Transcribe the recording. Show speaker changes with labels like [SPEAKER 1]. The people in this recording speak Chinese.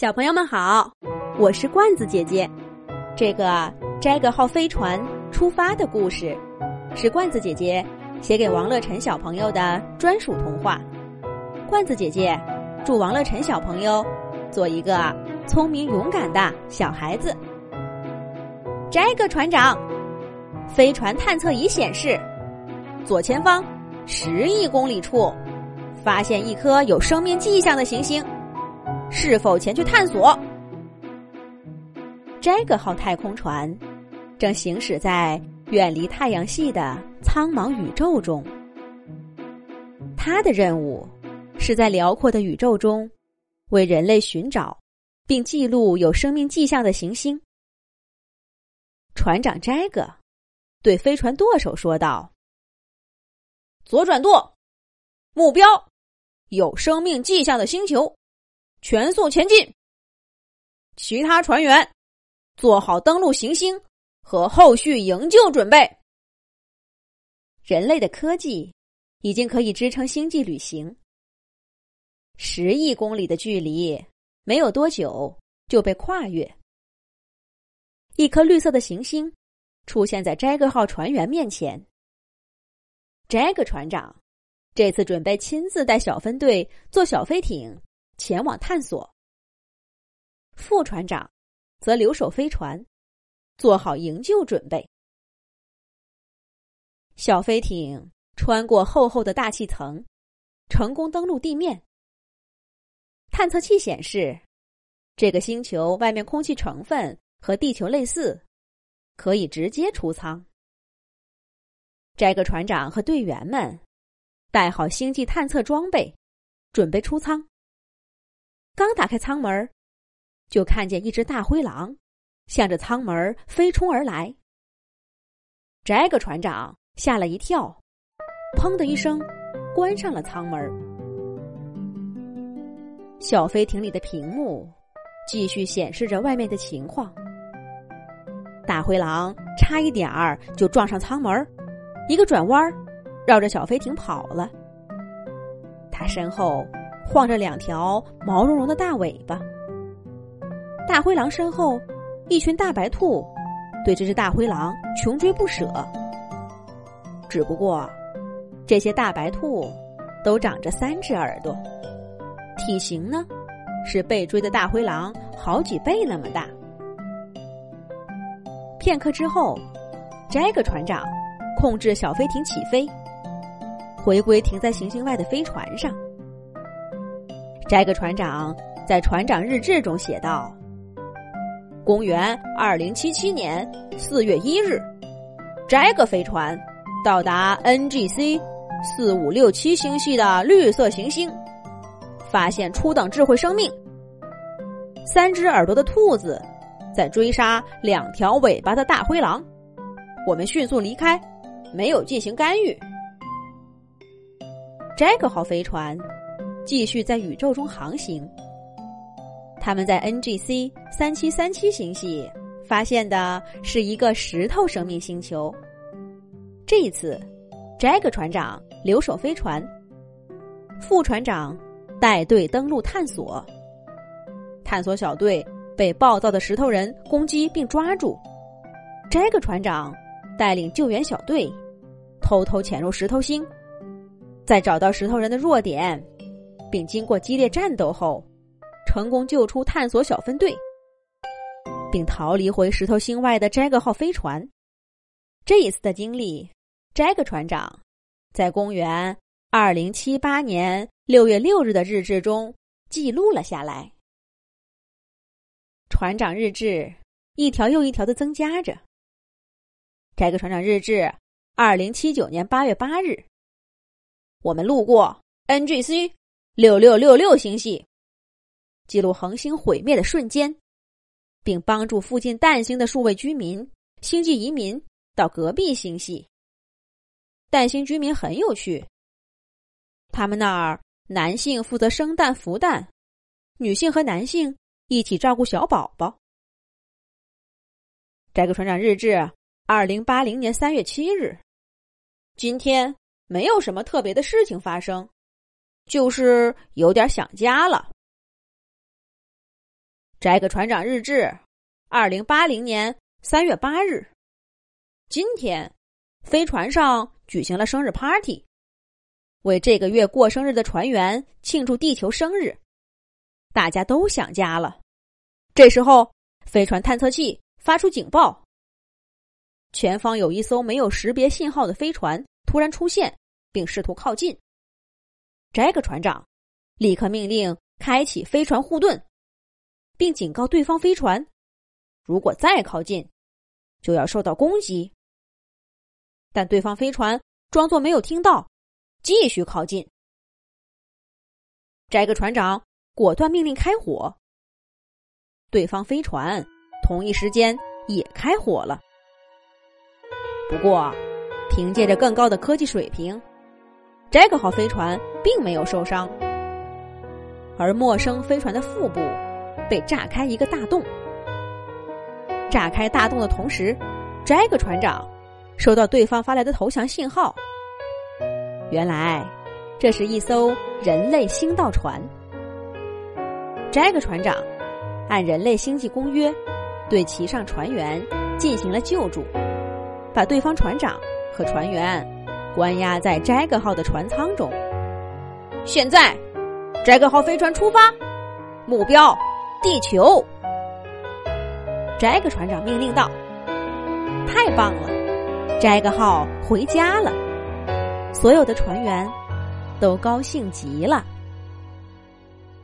[SPEAKER 1] 小朋友们好，我是罐子姐姐。这个摘个号飞船出发的故事，是罐子姐姐写给王乐晨小朋友的专属童话。罐子姐姐祝王乐晨小朋友做一个聪明勇敢的小孩子。摘个船长，飞船探测仪显示，左前方十亿公里处发现一颗有生命迹象的行星。是否前去探索？这个号太空船正行驶在远离太阳系的苍茫宇宙中。它的任务是在辽阔的宇宙中为人类寻找并记录有生命迹象的行星。船长摘个对飞船舵手说道：“
[SPEAKER 2] 左转舵，目标有生命迹象的星球。”全速前进！其他船员做好登陆行星和后续营救准备。
[SPEAKER 1] 人类的科技已经可以支撑星际旅行。十亿公里的距离，没有多久就被跨越。一颗绿色的行星出现在摘个号船员面前。摘个船长这次准备亲自带小分队坐小飞艇。前往探索。副船长则留守飞船，做好营救准备。小飞艇穿过厚厚的大气层，成功登陆地面。探测器显示，这个星球外面空气成分和地球类似，可以直接出舱。摘个船长和队员们带好星际探测装备，准备出舱。刚打开舱门，就看见一只大灰狼向着舱门飞冲而来。这个船长吓了一跳，砰的一声关上了舱门。小飞艇里的屏幕继续显示着外面的情况。大灰狼差一点儿就撞上舱门，一个转弯，绕着小飞艇跑了。他身后。晃着两条毛茸茸的大尾巴，大灰狼身后，一群大白兔对这只大灰狼穷追不舍。只不过，这些大白兔都长着三只耳朵，体型呢是被追的大灰狼好几倍那么大。片刻之后，这个船长控制小飞艇起飞，回归停在行星外的飞船上。摘个船长在船长日志中写道：“
[SPEAKER 2] 公元二零七七年四月一日，摘个飞船到达 NGC 四五六七星系的绿色行星，发现初等智慧生命。三只耳朵的兔子在追杀两条尾巴的大灰狼，我们迅速离开，没有进行干预。
[SPEAKER 1] 摘个号飞船。”继续在宇宙中航行。他们在 NGC 三七三七星系发现的是一个石头生命星球。这一次，这个船长留守飞船，副船长带队登陆探索。探索小队被暴躁的石头人攻击并抓住，这个船长带领救援小队偷偷潜入石头星，在找到石头人的弱点。并经过激烈战斗后，成功救出探索小分队，并逃离回石头星外的摘个号飞船。这一次的经历，摘个船长在公元二零七八年六月六日的日志中记录了下来。船长日志一条又一条的增加着。摘个船长日志，二零七九年八月八日，
[SPEAKER 2] 我们路过 NGC。六六六六星系
[SPEAKER 1] 记录恒星毁灭的瞬间，并帮助附近淡星的数位居民星际移民到隔壁星系。淡星居民很有趣，他们那儿男性负责生蛋孵蛋，女性和男性一起照顾小宝宝。摘个船长日志，二零八零年三月七日，
[SPEAKER 2] 今天没有什么特别的事情发生。就是有点想家了。摘个船长日志，二零八零年三月八日，今天，飞船上举行了生日 party，为这个月过生日的船员庆祝地球生日，大家都想家了。这时候，飞船探测器发出警报，前方有一艘没有识别信号的飞船突然出现，并试图靠近。这个船长立刻命令开启飞船护盾。并警告对方飞船，如果再靠近，就要受到攻击。但对方飞船装作没有听到，继续靠近。摘个船长果断命令开火，对方飞船同一时间也开火了。不过，凭借着更高的科技水平，这个号飞船并没有受伤，而陌生飞船的腹部。被炸开一个大洞，炸开大洞的同时，这个船长收到对方发来的投降信号。原来，这是一艘人类星道船。这个船长按人类星际公约，对其上船员进行了救助，把对方船长和船员关押在这个号的船舱中。现在，这个号飞船出发，目标。地球，这个船长命令道：“太棒了，这个号回家了。”所有的船员都高兴极了。